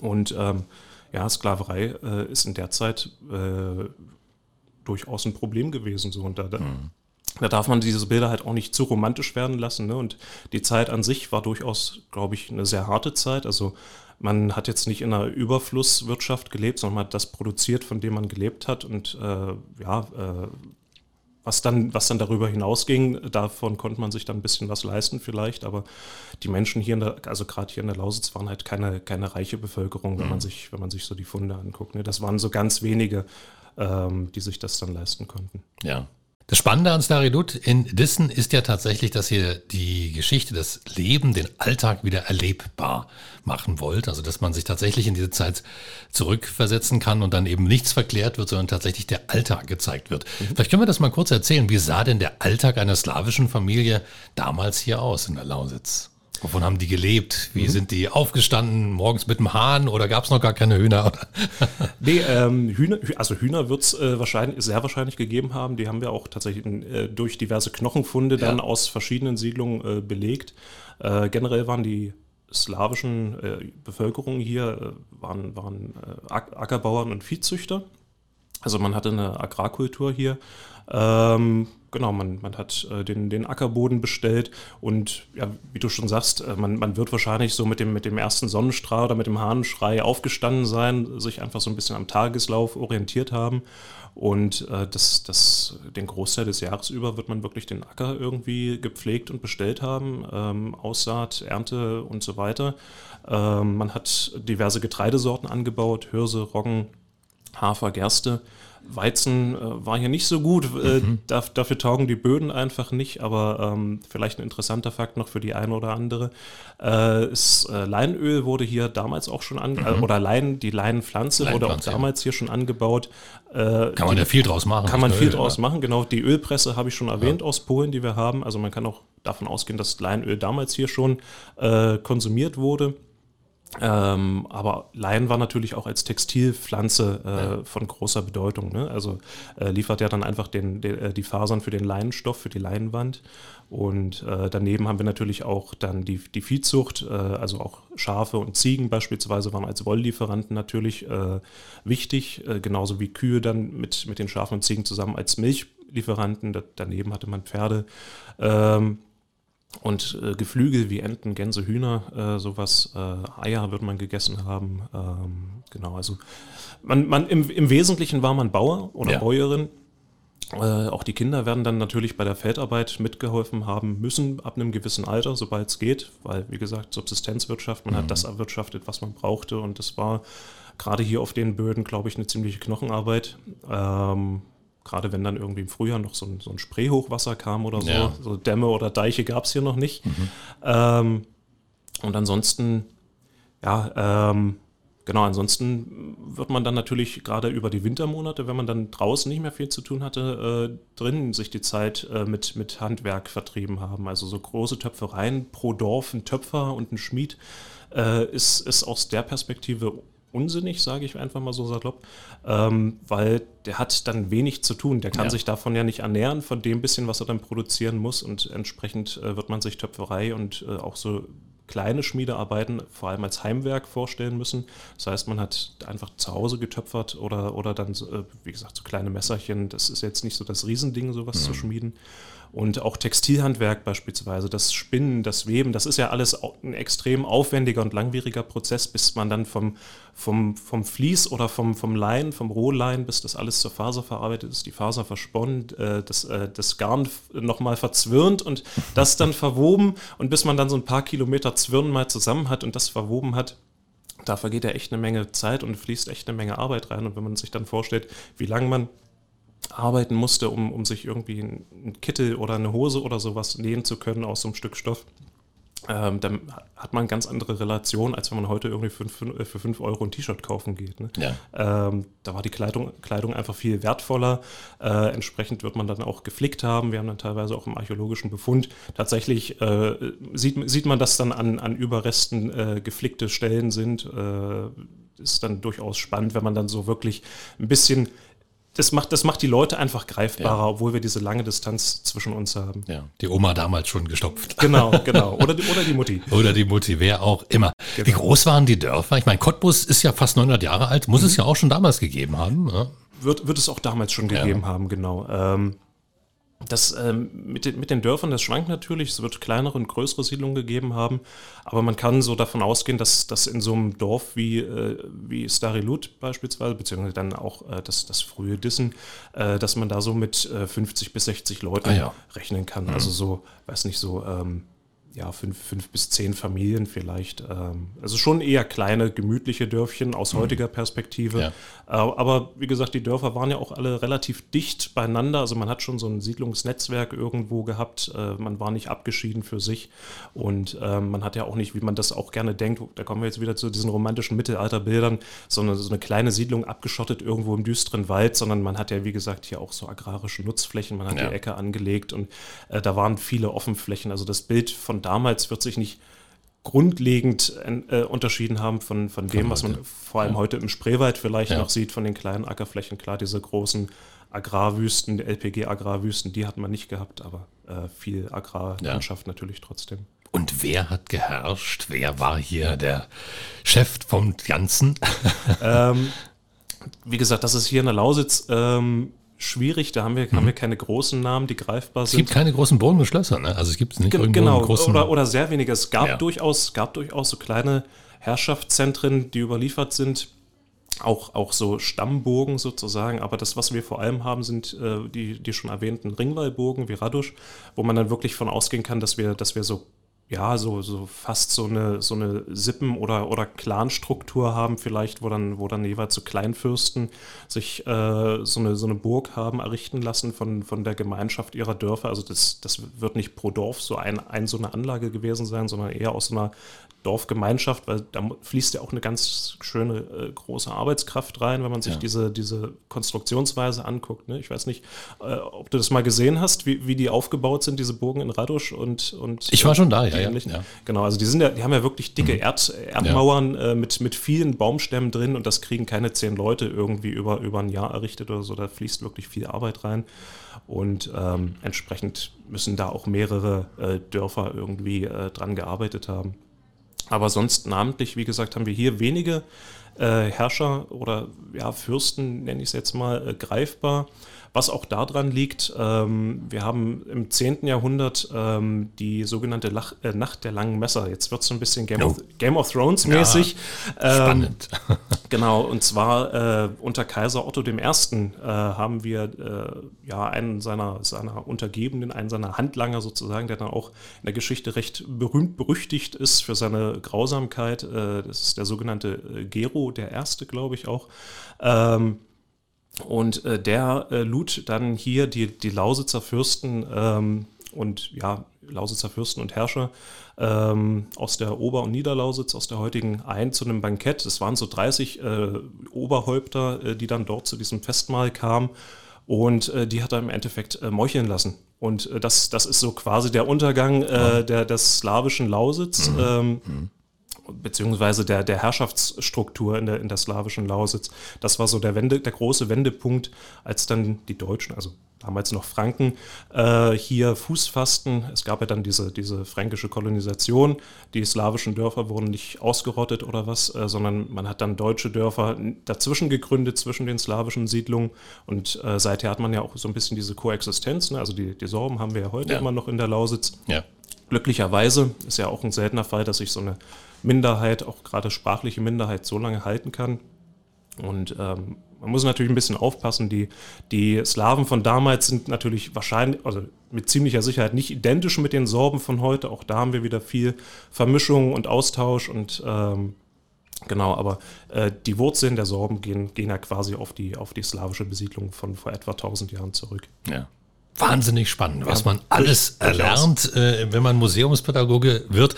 Und ähm, ja, Sklaverei äh, ist in der Zeit äh, durchaus ein Problem gewesen. So. Und da, da, mhm. da, darf man diese Bilder halt auch nicht zu romantisch werden lassen. Ne? Und die Zeit an sich war durchaus, glaube ich, eine sehr harte Zeit. Also man hat jetzt nicht in einer Überflusswirtschaft gelebt, sondern man hat das produziert, von dem man gelebt hat. Und äh, ja, äh, was dann, was dann darüber hinausging, davon konnte man sich dann ein bisschen was leisten vielleicht, aber die Menschen hier in der, also gerade hier in der Lausitz waren halt keine, keine reiche Bevölkerung, wenn man mhm. sich, wenn man sich so die Funde anguckt. Ne? Das waren so ganz wenige ähm, die sich das dann leisten konnten. Ja. Das Spannende an Staridut in Dissen ist ja tatsächlich, dass ihr die Geschichte, das Leben, den Alltag wieder erlebbar machen wollt. Also, dass man sich tatsächlich in diese Zeit zurückversetzen kann und dann eben nichts verklärt wird, sondern tatsächlich der Alltag gezeigt wird. Mhm. Vielleicht können wir das mal kurz erzählen. Wie sah denn der Alltag einer slawischen Familie damals hier aus in der Lausitz? Wovon haben die gelebt? Wie mhm. sind die aufgestanden? Morgens mit dem Hahn oder gab es noch gar keine Hühner? nee, ähm, Hühner, also Hühner wird es äh, wahrscheinlich, sehr wahrscheinlich gegeben haben. Die haben wir auch tatsächlich äh, durch diverse Knochenfunde dann aus verschiedenen Siedlungen äh, belegt. Äh, generell waren die slawischen äh, Bevölkerungen hier äh, waren, waren Ackerbauern und Viehzüchter. Also man hatte eine Agrarkultur hier. Ähm, genau, man, man hat äh, den, den Ackerboden bestellt und ja, wie du schon sagst, äh, man, man wird wahrscheinlich so mit dem, mit dem ersten Sonnenstrahl oder mit dem Hahnenschrei aufgestanden sein, sich einfach so ein bisschen am Tageslauf orientiert haben. Und äh, das, das, den Großteil des Jahres über wird man wirklich den Acker irgendwie gepflegt und bestellt haben, ähm, Aussaat, Ernte und so weiter. Ähm, man hat diverse Getreidesorten angebaut, Hirse, Roggen, Hafer, Gerste. Weizen äh, war hier nicht so gut. Äh, mhm. dafür taugen die Böden einfach nicht, aber ähm, vielleicht ein interessanter Fakt noch für die eine oder andere. Äh, ist, äh, Leinöl wurde hier damals auch schon an, äh, mhm. oder Lein, die Leinenpflanze wurde auch damals hier schon angebaut. Äh, kann man ja viel draus machen. Kann man viel Öl, draus ja. machen, genau. Die Ölpresse habe ich schon erwähnt ja. aus Polen, die wir haben. Also man kann auch davon ausgehen, dass Leinöl damals hier schon konsumiert wurde. Ähm, aber Lein war natürlich auch als Textilpflanze äh, ja. von großer Bedeutung. Ne? Also äh, liefert ja dann einfach den, den, äh, die Fasern für den Leinenstoff, für die Leinwand. Und äh, daneben haben wir natürlich auch dann die, die Viehzucht, äh, also auch Schafe und Ziegen beispielsweise waren als Wolllieferanten natürlich äh, wichtig, genauso wie Kühe dann mit, mit den Schafen und Ziegen zusammen als Milchlieferanten. Da, daneben hatte man Pferde. Ähm, und äh, Geflügel wie Enten, Gänse, Hühner, äh, sowas, äh, Eier wird man gegessen haben. Ähm, genau, also man, man im, im Wesentlichen war man Bauer oder ja. Bäuerin. Äh, auch die Kinder werden dann natürlich bei der Feldarbeit mitgeholfen haben müssen, ab einem gewissen Alter, sobald es geht, weil, wie gesagt, Subsistenzwirtschaft, man mhm. hat das erwirtschaftet, was man brauchte und das war gerade hier auf den Böden, glaube ich, eine ziemliche Knochenarbeit. Ähm, gerade wenn dann irgendwie im Frühjahr noch so ein, so ein Spreehochwasser kam oder so, ja. so Dämme oder Deiche gab es hier noch nicht. Mhm. Ähm, und ansonsten, ja, ähm, genau, ansonsten wird man dann natürlich gerade über die Wintermonate, wenn man dann draußen nicht mehr viel zu tun hatte, äh, drinnen sich die Zeit äh, mit, mit Handwerk vertrieben haben. Also so große Töpfereien pro Dorf, ein Töpfer und ein Schmied äh, ist, ist aus der Perspektive unsinnig, sage ich einfach mal so salopp, ähm, weil der hat dann wenig zu tun. Der kann ja. sich davon ja nicht ernähren, von dem bisschen, was er dann produzieren muss. Und entsprechend äh, wird man sich Töpferei und äh, auch so kleine Schmiedearbeiten vor allem als Heimwerk vorstellen müssen. Das heißt, man hat einfach zu Hause getöpfert oder, oder dann, äh, wie gesagt, so kleine Messerchen. Das ist jetzt nicht so das Riesending, sowas mhm. zu schmieden. Und auch Textilhandwerk beispielsweise, das Spinnen, das Weben, das ist ja alles ein extrem aufwendiger und langwieriger Prozess, bis man dann vom, vom, vom Vlies oder vom, vom Lein, vom Rohlein, bis das alles zur Faser verarbeitet ist, die Faser versponnen, äh, das, äh, das Garn nochmal verzwirnt und das dann verwoben und bis man dann so ein paar Kilometer Zwirn mal zusammen hat und das verwoben hat, da vergeht ja echt eine Menge Zeit und fließt echt eine Menge Arbeit rein. Und wenn man sich dann vorstellt, wie lange man arbeiten musste, um, um sich irgendwie einen Kittel oder eine Hose oder sowas nähen zu können aus so einem Stück Stoff. Ähm, dann hat man ganz andere Relation, als wenn man heute irgendwie für 5 Euro ein T-Shirt kaufen geht. Ne? Ja. Ähm, da war die Kleidung, Kleidung einfach viel wertvoller. Äh, entsprechend wird man dann auch geflickt haben. Wir haben dann teilweise auch im archäologischen Befund tatsächlich, äh, sieht, sieht man, dass dann an, an Überresten äh, geflickte Stellen sind. Äh, ist dann durchaus spannend, wenn man dann so wirklich ein bisschen das macht, das macht die Leute einfach greifbarer, ja. obwohl wir diese lange Distanz zwischen uns haben. Ja, die Oma damals schon gestopft. Genau, genau. Oder die, oder die Mutti. oder die Mutti, wer auch immer. Genau. Wie groß waren die Dörfer? Ich meine, Cottbus ist ja fast 900 Jahre alt, muss mhm. es ja auch schon damals gegeben haben. Ja? Wird, wird es auch damals schon gegeben haben, genau. Ähm, das ähm, mit, den, mit den Dörfern, das schwankt natürlich. Es wird kleinere und größere Siedlungen gegeben haben. Aber man kann so davon ausgehen, dass, dass in so einem Dorf wie, äh, wie Starilut beispielsweise, beziehungsweise dann auch äh, das, das frühe Dissen, äh, dass man da so mit 50 äh, bis 60 Leuten ah, ja. rechnen kann. Mhm. Also so, weiß nicht, so ähm, ja, fünf, fünf bis zehn Familien vielleicht. Ähm, also schon eher kleine, gemütliche Dörfchen aus mhm. heutiger Perspektive. Ja. Äh, aber wie gesagt, die Dörfer waren ja auch alle relativ dicht beieinander. Also man hat schon so ein Siedlungsnetzwerk irgendwo gehabt. Äh, man war nicht abgeschieden für sich. Und äh, man hat ja auch nicht, wie man das auch gerne denkt, da kommen wir jetzt wieder zu diesen romantischen Mittelalterbildern, sondern so eine kleine Siedlung abgeschottet irgendwo im düsteren Wald, sondern man hat ja, wie gesagt, hier auch so agrarische Nutzflächen. Man hat ja. die Ecke angelegt und äh, da waren viele Offenflächen. Also das Bild von damals wird sich nicht grundlegend äh, unterschieden haben von, von dem, was man vor allem ja. heute im Spreewald vielleicht ja. noch sieht, von den kleinen Ackerflächen. Klar, diese großen Agrarwüsten, LPG-Agrarwüsten, die hat man nicht gehabt, aber äh, viel Agrarlandschaft ja. natürlich trotzdem. Und wer hat geherrscht? Wer war hier der Chef vom Ganzen? ähm, wie gesagt, das ist hier in der Lausitz ähm, schwierig. Da haben wir, mhm. haben wir keine großen Namen, die greifbar sind. Es gibt keine großen Burgen und Schlösser, ne? Also es gibt nicht Ge genau, großen oder, oder sehr wenige. Es gab ja. durchaus, gab durchaus so kleine Herrschaftszentren, die überliefert sind. Auch, auch so Stammburgen sozusagen, aber das, was wir vor allem haben, sind äh, die, die schon erwähnten Ringwallburgen wie Radusch, wo man dann wirklich von ausgehen kann, dass wir, dass wir so ja, so, so fast so eine, so eine Sippen- oder, oder Clanstruktur haben, vielleicht, wo dann, wo dann jeweils so Kleinfürsten sich äh, so, eine, so eine Burg haben errichten lassen von, von der Gemeinschaft ihrer Dörfer. Also das, das wird nicht pro Dorf so ein, ein so eine Anlage gewesen sein, sondern eher aus so einer Dorfgemeinschaft, weil da fließt ja auch eine ganz schöne äh, große Arbeitskraft rein, wenn man sich ja. diese, diese Konstruktionsweise anguckt. Ne? Ich weiß nicht, äh, ob du das mal gesehen hast, wie, wie die aufgebaut sind, diese Burgen in Radusch und, und Ich war schon da, ja, ja, ja, Genau, also die sind ja, die haben ja wirklich dicke mhm. Erd, Erdmauern äh, mit, mit vielen Baumstämmen drin und das kriegen keine zehn Leute irgendwie über, über ein Jahr errichtet oder so. Da fließt wirklich viel Arbeit rein. Und ähm, entsprechend müssen da auch mehrere äh, Dörfer irgendwie äh, dran gearbeitet haben. Aber sonst namentlich, wie gesagt, haben wir hier wenige äh, Herrscher oder ja, Fürsten, nenne ich es jetzt mal, äh, greifbar. Was auch daran liegt, ähm, wir haben im 10. Jahrhundert ähm, die sogenannte Lach, äh, Nacht der langen Messer. Jetzt wird es so ein bisschen Game, no. of, Game of Thrones mäßig. Ja, spannend. Ähm, genau, und zwar äh, unter Kaiser Otto I. Äh, haben wir äh, ja einen seiner, seiner Untergebenen, einen seiner Handlanger sozusagen, der dann auch in der Geschichte recht berühmt berüchtigt ist für seine Grausamkeit. Äh, das ist der sogenannte äh, Gero der Erste, glaube ich auch. Ähm, und äh, der äh, lud dann hier die, die Lausitzer Fürsten ähm, und ja, Lausitzer Fürsten und Herrscher ähm, aus der Ober- und Niederlausitz, aus der heutigen ein zu einem Bankett. Es waren so 30 äh, Oberhäupter, äh, die dann dort zu diesem Festmahl kamen. Und äh, die hat er im Endeffekt äh, meucheln lassen. Und das, das ist so quasi der Untergang der, des slawischen Lausitz. Mhm. Ähm, mhm beziehungsweise der, der Herrschaftsstruktur in der, in der slawischen Lausitz. Das war so der, Wende, der große Wendepunkt, als dann die Deutschen, also damals noch Franken, äh, hier Fuß fassten. Es gab ja dann diese, diese fränkische Kolonisation. Die slawischen Dörfer wurden nicht ausgerottet oder was, äh, sondern man hat dann deutsche Dörfer dazwischen gegründet, zwischen den slawischen Siedlungen. Und äh, seither hat man ja auch so ein bisschen diese Koexistenz. Ne? Also die, die Sorben haben wir ja heute ja. immer noch in der Lausitz. Ja. Glücklicherweise ist ja auch ein seltener Fall, dass sich so eine Minderheit, auch gerade sprachliche Minderheit, so lange halten kann. Und ähm, man muss natürlich ein bisschen aufpassen. Die, die Slawen von damals sind natürlich wahrscheinlich, also mit ziemlicher Sicherheit nicht identisch mit den Sorben von heute. Auch da haben wir wieder viel Vermischung und Austausch und ähm, genau, aber äh, die Wurzeln der Sorben gehen, gehen ja quasi auf die, auf die slawische Besiedlung von vor etwa 1000 Jahren zurück. Ja wahnsinnig spannend, was man alles erlernt, äh, wenn man Museumspädagoge wird.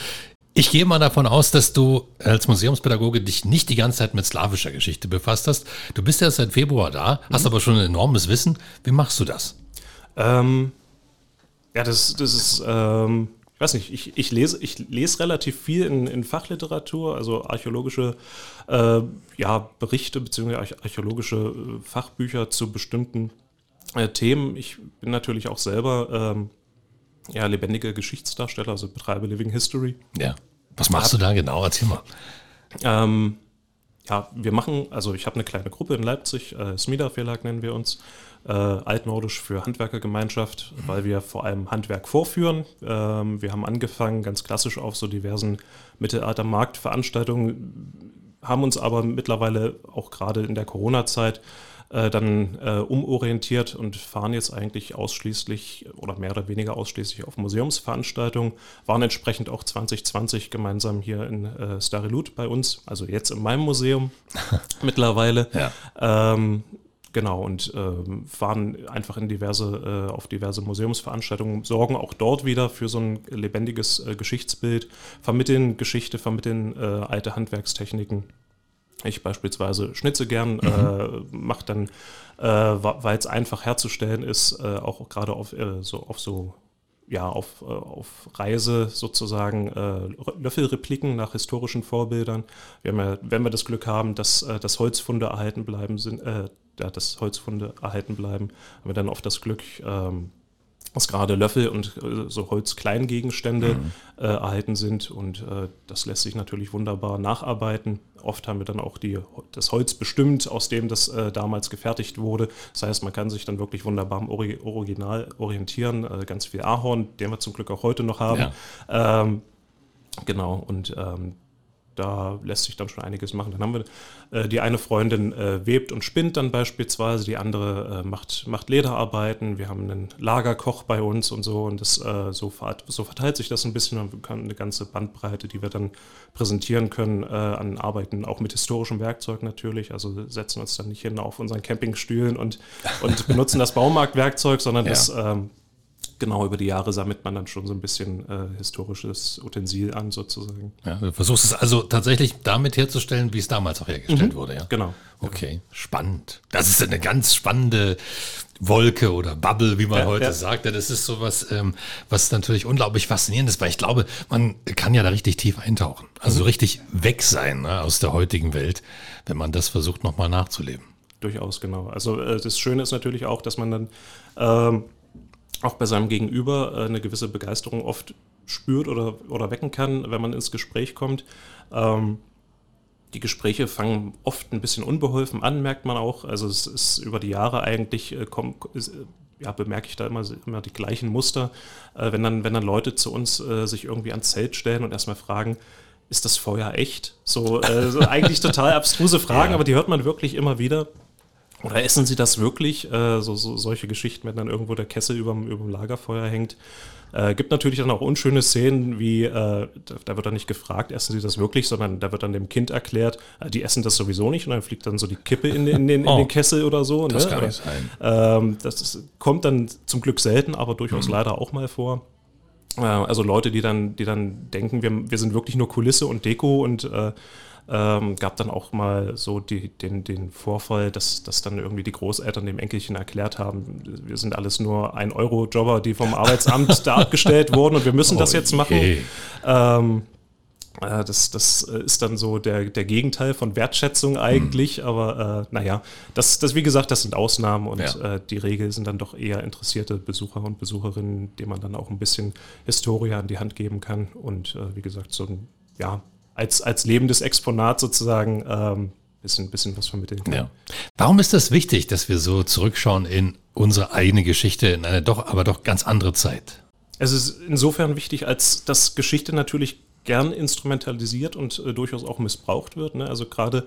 Ich gehe mal davon aus, dass du als Museumspädagoge dich nicht die ganze Zeit mit slawischer Geschichte befasst hast. Du bist ja seit Februar da, hast mhm. aber schon ein enormes Wissen. Wie machst du das? Ähm, ja, das, das ist, ähm, ich weiß nicht, ich, ich, lese, ich lese relativ viel in, in Fachliteratur, also archäologische äh, ja, Berichte bzw. archäologische äh, Fachbücher zu bestimmten äh, Themen. Ich bin natürlich auch selber ähm, ja, lebendiger Geschichtsdarsteller, also betreibe Living History. Ja. Was machst du da genau? Erzähl mal. Ähm, ja, wir machen, also ich habe eine kleine Gruppe in Leipzig, äh, Smida Verlag nennen wir uns, äh, altnordisch für Handwerkergemeinschaft, weil wir vor allem Handwerk vorführen. Ähm, wir haben angefangen ganz klassisch auf so diversen Mittelalter-Marktveranstaltungen, haben uns aber mittlerweile auch gerade in der Corona-Zeit äh, dann äh, umorientiert und fahren jetzt eigentlich ausschließlich oder mehr oder weniger ausschließlich auf Museumsveranstaltungen, waren entsprechend auch 2020 gemeinsam hier in äh, Starilut bei uns, also jetzt in meinem Museum mittlerweile. Ja. Ähm, Genau, und ähm, fahren einfach in diverse, äh, auf diverse Museumsveranstaltungen, sorgen auch dort wieder für so ein lebendiges äh, Geschichtsbild, vermitteln Geschichte, vermitteln äh, alte Handwerkstechniken ich beispielsweise schnitze gern, mhm. äh, mache dann, äh, weil es einfach herzustellen ist, äh, auch gerade auf, äh, so, auf so ja, auf, äh, auf Reise sozusagen äh, Löffelrepliken nach historischen Vorbildern. Wir haben ja, wenn wir das Glück haben, dass, äh, dass Holzfunde erhalten bleiben, sind, äh, ja, dass Holzfunde erhalten bleiben, haben wir dann oft das Glück, ähm, dass gerade Löffel und äh, so Holzkleingegenstände mhm. äh, erhalten sind und äh, das lässt sich natürlich wunderbar nacharbeiten. Oft haben wir dann auch die, das Holz bestimmt, aus dem das äh, damals gefertigt wurde. Das heißt, man kann sich dann wirklich wunderbar am Ori Original orientieren. Äh, ganz viel Ahorn, den wir zum Glück auch heute noch haben. Ja. Ähm, genau, und ähm, da lässt sich dann schon einiges machen. Dann haben wir äh, die eine Freundin äh, webt und spinnt dann beispielsweise, die andere äh, macht, macht Lederarbeiten, wir haben einen Lagerkoch bei uns und so und das, äh, so, so, verteilt sich das ein bisschen und wir können eine ganze Bandbreite, die wir dann präsentieren können äh, an Arbeiten, auch mit historischem Werkzeug natürlich, also setzen uns dann nicht hin auf unseren Campingstühlen und, und benutzen das Baumarktwerkzeug, sondern ja. das ähm, genau über die Jahre sammelt man dann schon so ein bisschen äh, historisches Utensil an, sozusagen. Ja, du versuchst es also tatsächlich damit herzustellen, wie es damals auch hergestellt mhm. wurde, ja? Genau. Okay, spannend. Das ist eine ganz spannende Wolke oder Bubble, wie man ja, heute ja. sagt. Das ist sowas, ähm, was natürlich unglaublich faszinierend ist, weil ich glaube, man kann ja da richtig tief eintauchen. Also mhm. richtig weg sein ne, aus der heutigen Welt, wenn man das versucht, nochmal nachzuleben. Durchaus, genau. Also äh, das Schöne ist natürlich auch, dass man dann ähm, auch bei seinem Gegenüber äh, eine gewisse Begeisterung oft spürt oder, oder wecken kann, wenn man ins Gespräch kommt. Ähm, die Gespräche fangen oft ein bisschen unbeholfen an, merkt man auch. Also es ist über die Jahre eigentlich, äh, komm, ist, äh, ja, bemerke ich da immer, immer die gleichen Muster. Äh, wenn, dann, wenn dann Leute zu uns äh, sich irgendwie ans Zelt stellen und erstmal fragen, ist das Feuer echt? So, äh, so eigentlich total abstruse Fragen, ja. aber die hört man wirklich immer wieder. Oder essen sie das wirklich? Äh, so, so, solche Geschichten, wenn dann irgendwo der Kessel über dem Lagerfeuer hängt. Äh, gibt natürlich dann auch unschöne Szenen, wie äh, da, da, wird dann nicht gefragt, essen sie das wirklich, sondern da wird dann dem Kind erklärt, äh, die essen das sowieso nicht und dann fliegt dann so die Kippe in, in, den, in den, oh, Kessel oder so. Das ne? kann nicht sein. Ähm, das ist, kommt dann zum Glück selten, aber durchaus mhm. leider auch mal vor. Äh, also Leute, die dann, die dann denken, wir, wir sind wirklich nur Kulisse und Deko und äh, ähm, gab dann auch mal so die, den, den Vorfall, dass, dass dann irgendwie die Großeltern dem Enkelchen erklärt haben, wir sind alles nur ein Euro-Jobber, die vom Arbeitsamt da abgestellt wurden und wir müssen oh das jetzt machen. Ähm, äh, das, das ist dann so der, der Gegenteil von Wertschätzung eigentlich, mhm. aber äh, naja, das, das, wie gesagt, das sind Ausnahmen und ja. äh, die Regel sind dann doch eher interessierte Besucher und Besucherinnen, denen man dann auch ein bisschen Historie an die Hand geben kann und äh, wie gesagt, so ein, ja, als, als lebendes Exponat sozusagen ähm, bisschen, bisschen was vermitteln kann. Ja. Warum ist das wichtig, dass wir so zurückschauen in unsere eigene Geschichte, in eine doch, aber doch ganz andere Zeit? Es ist insofern wichtig, als dass Geschichte natürlich gern instrumentalisiert und äh, durchaus auch missbraucht wird. Ne? Also gerade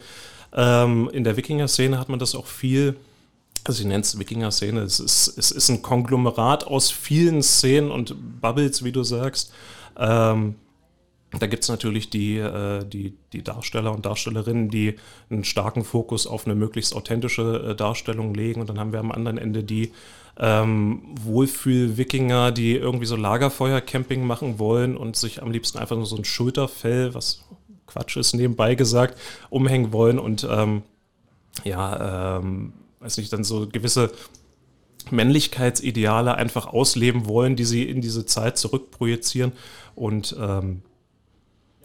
ähm, in der Wikinger-Szene hat man das auch viel, also ich nenne es Wikinger-Szene, es ist, es ist ein Konglomerat aus vielen Szenen und Bubbles, wie du sagst. Ähm, da gibt es natürlich die, äh, die, die Darsteller und Darstellerinnen, die einen starken Fokus auf eine möglichst authentische äh, Darstellung legen. Und dann haben wir am anderen Ende die ähm, Wohlfühl-Wikinger, die irgendwie so Lagerfeuer-Camping machen wollen und sich am liebsten einfach nur so ein Schulterfell, was Quatsch ist, nebenbei gesagt, umhängen wollen und ähm, ja, ähm, weiß nicht, dann so gewisse Männlichkeitsideale einfach ausleben wollen, die sie in diese Zeit zurückprojizieren. Und ähm,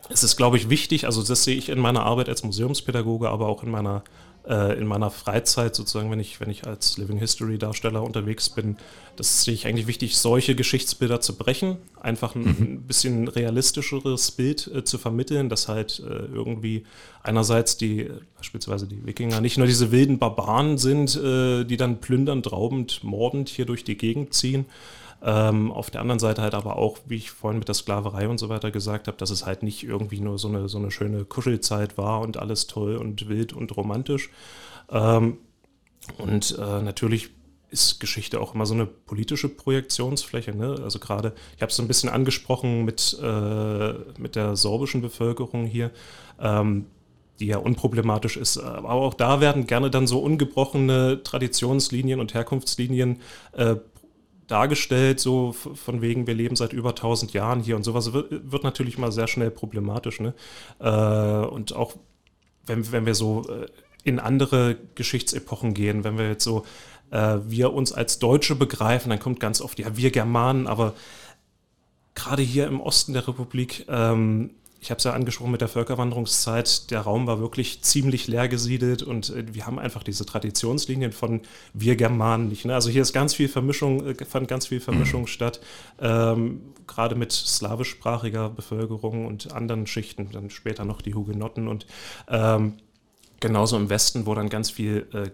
es ist, glaube ich, wichtig, also das sehe ich in meiner Arbeit als Museumspädagoge, aber auch in meiner, äh, in meiner Freizeit sozusagen, wenn ich, wenn ich als Living History Darsteller unterwegs bin, das sehe ich eigentlich wichtig, solche Geschichtsbilder zu brechen, einfach ein, mhm. bisschen realistischeres Bild äh, zu vermitteln, dass halt äh, irgendwie einerseits die, beispielsweise die Wikinger, nicht nur diese wilden Barbaren sind, äh, die dann plündernd, raubend, mordend hier durch die Gegend ziehen, ähm, auf der anderen Seite halt aber auch, wie ich vorhin mit der Sklaverei und so weiter gesagt habe, dass es halt nicht irgendwie nur so eine, so eine schöne Kuschelzeit war und alles toll und wild und romantisch. Ähm, und äh, natürlich ist Geschichte auch immer so eine politische Projektionsfläche. Ne? Also gerade, ich habe es so ein bisschen angesprochen mit, äh, mit der sorbischen Bevölkerung hier. Ähm, die ja unproblematisch ist. Aber auch da werden gerne dann so ungebrochene Traditionslinien und Herkunftslinien äh, dargestellt, so von wegen, wir leben seit über 1000 Jahren hier und sowas, wird, natürlich mal sehr schnell problematisch. Ne? Äh, und auch wenn, wenn wir so äh, in andere Geschichtsepochen gehen, wenn wir jetzt so, äh, wir uns als Deutsche begreifen, dann kommt ganz oft, ja, wir Germanen, aber gerade hier im Osten der Republik ähm, ich habe es ja angesprochen mit der Völkerwanderungszeit, der Raum war wirklich ziemlich leer gesiedelt und äh, wir haben einfach diese Traditionslinien von wir Germanen nicht. Ne? Also hier ist ganz viel Vermischung, äh, fand ganz viel Vermischung mhm. statt, ähm, gerade mit slawischsprachiger Bevölkerung und anderen Schichten, dann später noch die Hugenotten und ähm, genauso im Westen, wo dann ganz viel äh,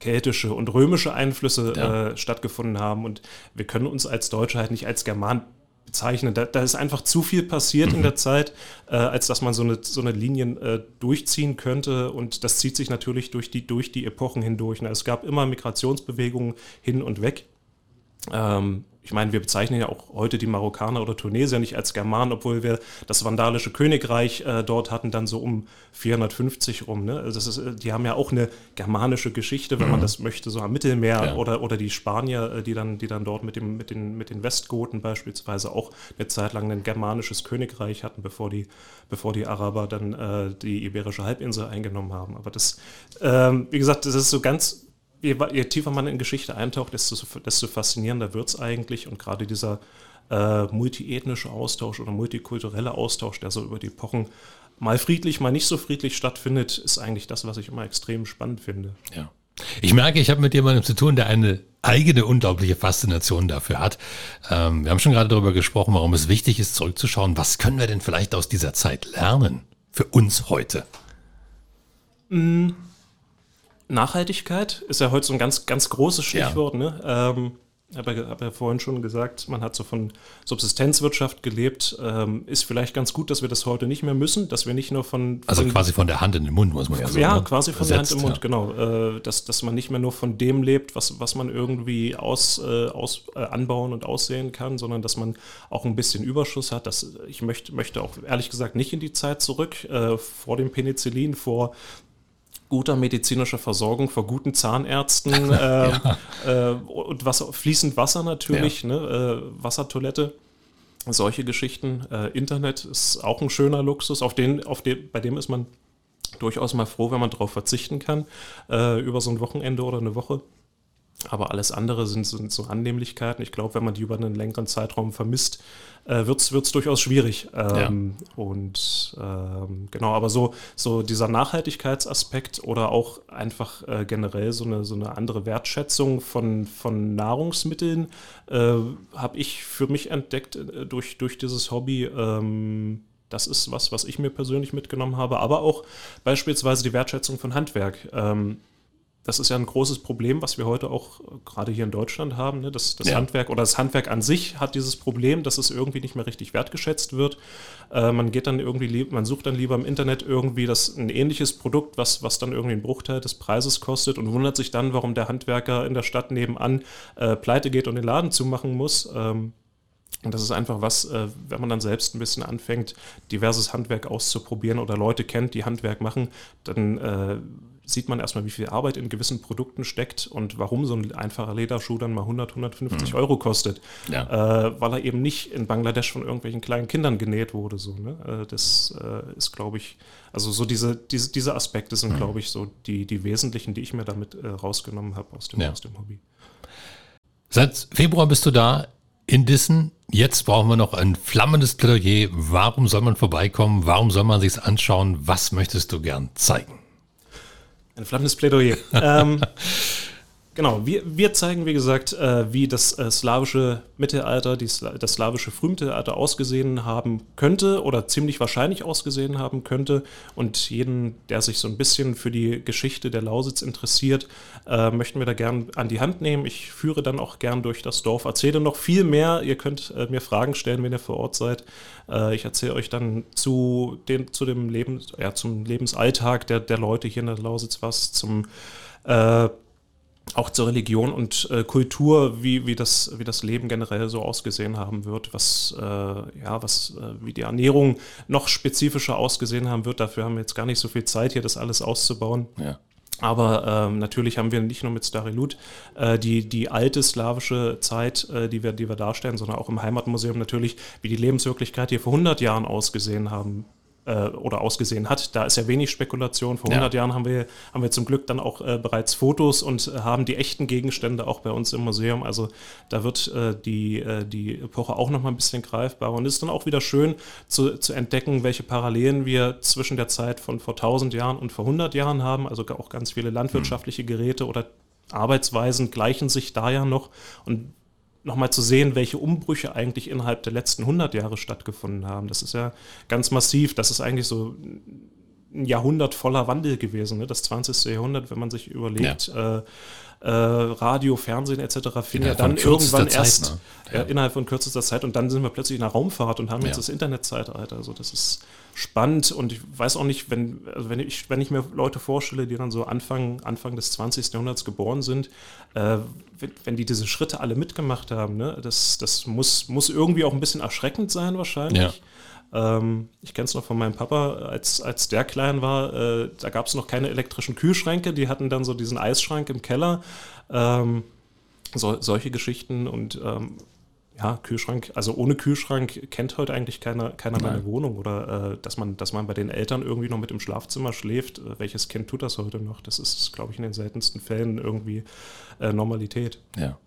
keltische und römische Einflüsse ja. äh, stattgefunden haben und wir können uns als Deutsche halt nicht als German bezeichnen. Da, da, ist einfach zu viel passiert mhm. in der Zeit, äh, als dass man so eine, so eine Linien äh, durchziehen könnte. Und das zieht sich natürlich durch die, durch die Epochen hindurch. Ne? Es gab immer Migrationsbewegungen hin und weg. Ähm, ich meine, wir bezeichnen ja auch heute die Marokkaner oder Tunesier nicht als Germanen, obwohl wir das vandalische Königreich äh, dort hatten, dann so um 450 rum. Ne? Also ist, äh, die haben ja auch eine germanische Geschichte, wenn man mhm. das möchte, so am Mittelmeer ja. oder, oder die Spanier, äh, die dann, die dann dort mit, dem, mit, den, mit den Westgoten beispielsweise auch eine Zeit lang ein germanisches Königreich hatten, bevor die, bevor die Araber dann äh, die Iberische Halbinsel eingenommen haben. Aber das, ähm, wie gesagt, das ist so ganz je, je, tiefer man in Geschichte eintaucht, desto, desto faszinierender wird es eigentlich. Und gerade dieser äh, multiethnische Austausch oder multikulturelle Austausch, der so über die Epochen mal friedlich, mal nicht so friedlich stattfindet, ist eigentlich das, was ich immer extrem spannend finde. Ja. Ich merke, ich habe mit jemandem zu tun, der eine eigene unglaubliche Faszination dafür hat. Ähm, wir haben schon gerade darüber gesprochen, warum es wichtig ist, zurückzuschauen. Was können wir denn vielleicht aus dieser Zeit lernen für uns heute? Mm, Nachhaltigkeit ist ja heute so ein ganz, ganz großes Stichwort. Ja. Ne? Ähm, habe ja, hab ja vorhin schon gesagt, man hat so von Subsistenzwirtschaft gelebt. Ähm, ist vielleicht ganz gut, dass wir das heute nicht mehr müssen, dass wir nicht nur von. Also von, quasi von der Hand in den Mund, muss man ja sagen. Ja, ne? quasi von Versetzt, der Hand im Mund, ja. genau. Äh, dass, dass man nicht mehr nur von dem lebt, was, was man irgendwie aus, äh, aus, äh, anbauen und aussehen kann, sondern dass man auch ein bisschen Überschuss hat. Das, ich möchte, möchte auch ehrlich gesagt nicht in die Zeit zurück, äh, vor dem Penicillin, vor guter medizinischer Versorgung, vor guten Zahnärzten äh, ja. äh, und Wasser, fließend Wasser natürlich, ja. ne, äh, Wassertoilette, solche Geschichten. Äh, Internet ist auch ein schöner Luxus, auf den, auf den, bei dem ist man durchaus mal froh, wenn man darauf verzichten kann, äh, über so ein Wochenende oder eine Woche. Aber alles andere sind, sind so Annehmlichkeiten. Ich glaube, wenn man die über einen längeren Zeitraum vermisst, äh, wird es durchaus schwierig. Ähm, ja. Und ähm, genau, aber so, so dieser Nachhaltigkeitsaspekt oder auch einfach äh, generell so eine, so eine andere Wertschätzung von, von Nahrungsmitteln äh, habe ich für mich entdeckt äh, durch, durch dieses Hobby. Ähm, das ist was, was ich mir persönlich mitgenommen habe, aber auch beispielsweise die Wertschätzung von Handwerk. Ähm, das ist ja ein großes Problem, was wir heute auch äh, gerade hier in Deutschland haben. Ne? Das, das ja. Handwerk oder das Handwerk an sich hat dieses Problem, dass es irgendwie nicht mehr richtig wertgeschätzt wird. Äh, man geht dann irgendwie, man sucht dann lieber im Internet irgendwie das ein ähnliches Produkt, was, was dann irgendwie einen Bruchteil des Preises kostet und wundert sich dann, warum der Handwerker in der Stadt nebenan äh, pleite geht und den Laden zumachen muss. Ähm, und das ist einfach was, äh, wenn man dann selbst ein bisschen anfängt, diverses Handwerk auszuprobieren oder Leute kennt, die Handwerk machen, dann äh, sieht man erstmal, wie viel Arbeit in gewissen Produkten steckt und warum so ein einfacher Lederschuh dann mal 100, 150 mhm. Euro kostet. Ja. Äh, weil er eben nicht in Bangladesch von irgendwelchen kleinen Kindern genäht wurde. So, ne? Äh, das äh, ist, glaube ich, also so diese, diese, diese Aspekte sind, mhm. glaube ich, so die, die wesentlichen, die ich mir damit äh, rausgenommen habe aus dem, ja. aus dem Hobby. Seit Februar bist du da in Dissen. Jetzt brauchen wir noch ein flammendes Plädoyer. Warum soll man vorbeikommen? Warum soll man sich anschauen? Was möchtest du gern zeigen? Ein flammendes Plädoyer. ähm, genau, wir, wir zeigen, wie gesagt, äh, wie das äh, slawische Mittelalter, die, das slawische Frühmittelalter ausgesehen haben könnte oder ziemlich wahrscheinlich ausgesehen haben könnte. Und jeden, der sich so ein bisschen für die Geschichte der Lausitz interessiert, äh, möchten wir da gern an die Hand nehmen. Ich führe dann auch gern durch das Dorf, erzähle noch viel mehr. Ihr könnt äh, mir Fragen stellen, wenn ihr vor Ort seid. Äh, ich erzähle euch dann zu, den, zu dem Leben, ja, zum Lebensalltag der, der Leute hier in der Lausitz was, zum äh, auch zur Religion und äh, Kultur, wie, wie, das, wie das Leben generell so ausgesehen haben wird, was, äh, ja, was, äh, wie die Ernährung noch spezifischer ausgesehen haben wird. Dafür haben wir jetzt gar nicht so viel Zeit, hier das alles auszubauen. Ja. Aber ähm, natürlich haben wir nicht nur mit Starilut äh, die, die alte slawische Zeit, äh, die, wir, die wir darstellen, sondern auch im Heimatmuseum natürlich, wie die Lebenswirklichkeit hier vor 100 Jahren ausgesehen haben äh, oder ausgesehen hat. Da ist ja wenig Spekulation. Vor 100 ja. Jahren haben wir, haben wir zum Glück dann auch äh, bereits Fotos und äh, haben die echten Gegenstände auch bei uns im Museum. Also da wird äh, die, die Epoche auch noch mal ein bisschen greifbarer. Und es ist dann auch wieder schön zu, zu entdecken, welche Parallelen wir zwischen der Zeit von vor 1000 Jahren und vor 100 Jahren haben. Also auch ganz viele landwirtschaftliche Geräte oder Arbeitsweisen gleichen sich da ja noch. Und nochmal zu sehen, welche Umbrüche eigentlich innerhalb der letzten 100 Jahre stattgefunden haben. Das ist ja ganz massiv. Das ist eigentlich so ein Jahrhundert voller Wandel gewesen, ne? das 20. Jahrhundert, wenn man sich überlegt, ja. äh, äh, Radio, Fernsehen etc. fing ja dann irgendwann Zeit, erst ne? ja. äh, innerhalb von kürzester Zeit und dann sind wir plötzlich in der Raumfahrt und haben ja. jetzt das Internetzeitalter. Also das ist spannend und ich weiß auch nicht, wenn, also wenn, ich, wenn ich mir Leute vorstelle, die dann so Anfang, Anfang des 20. Jahrhunderts geboren sind, äh, wenn, wenn, die diese Schritte alle mitgemacht haben, ne, das, das muss, muss irgendwie auch ein bisschen erschreckend sein wahrscheinlich. Ja. Ähm, ich kenne es noch von meinem Papa, als, als der klein war, äh, da gab es noch keine elektrischen Kühlschränke, die hatten dann so diesen Eisschrank im Keller. Ähm, so, solche Geschichten und ähm, ja, Kühlschrank, also ohne Kühlschrank kennt heute eigentlich keiner, keiner meine Wohnung oder äh, dass, man, dass man bei den Eltern irgendwie noch mit im Schlafzimmer schläft. Äh, welches Kind tut das heute noch? Das ist, glaube ich, in den seltensten Fällen irgendwie äh, Normalität. Ja.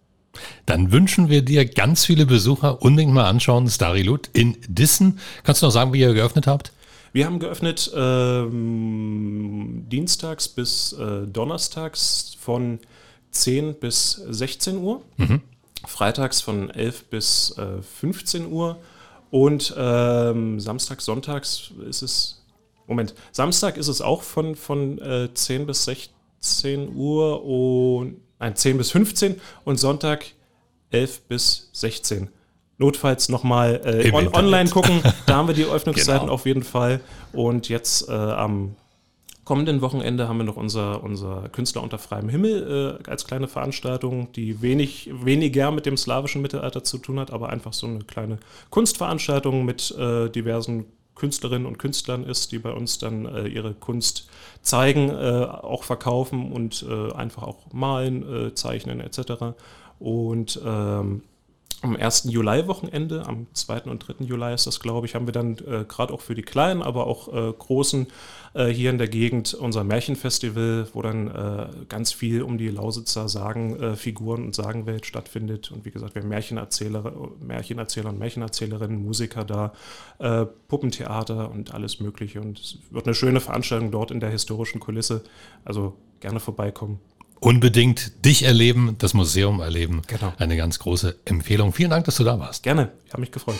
Dann wünschen wir dir ganz viele Besucher unbedingt mal anschauen, Starilut in Dissen. Kannst du noch sagen, wie ihr geöffnet habt? Wir haben geöffnet ähm, dienstags bis äh, donnerstags von 10 bis 16 Uhr, mhm. freitags von 11 bis äh, 15 Uhr und ähm, samstags, sonntags ist es, Moment, Samstag ist es auch von, von äh, 10 bis 16 Uhr und nein, 10 bis 15 und Sonntag 11 bis 16. Notfalls nochmal äh, on, online gucken, da haben wir die Öffnungszeiten genau. auf jeden Fall. Und jetzt äh, am kommenden Wochenende haben wir noch unser, unser Künstler unter freiem Himmel äh, als kleine Veranstaltung, die wenig, weniger mit dem slawischen Mittelalter zu tun hat, aber einfach so eine kleine Kunstveranstaltung mit äh, diversen Künstlerinnen und Künstlern ist, die bei uns dann äh, ihre Kunst zeigen, äh, auch verkaufen und äh, einfach auch malen, äh, zeichnen etc. Und ähm, am 1. Juli-Wochenende, am 2. und 3. Juli ist das, glaube ich, haben wir dann äh, gerade auch für die Kleinen, aber auch äh, Großen äh, hier in der Gegend unser Märchenfestival, wo dann äh, ganz viel um die Lausitzer Sagenfiguren und Sagenwelt stattfindet. Und wie gesagt, wir haben Märchenerzähler, Märchenerzähler und Märchenerzählerinnen, Musiker da, äh, Puppentheater und alles Mögliche. Und es wird eine schöne Veranstaltung dort in der historischen Kulisse. Also gerne vorbeikommen. Unbedingt dich erleben, das Museum erleben. Genau. Eine ganz große Empfehlung. Vielen Dank, dass du da warst. Gerne, ich habe mich gefreut.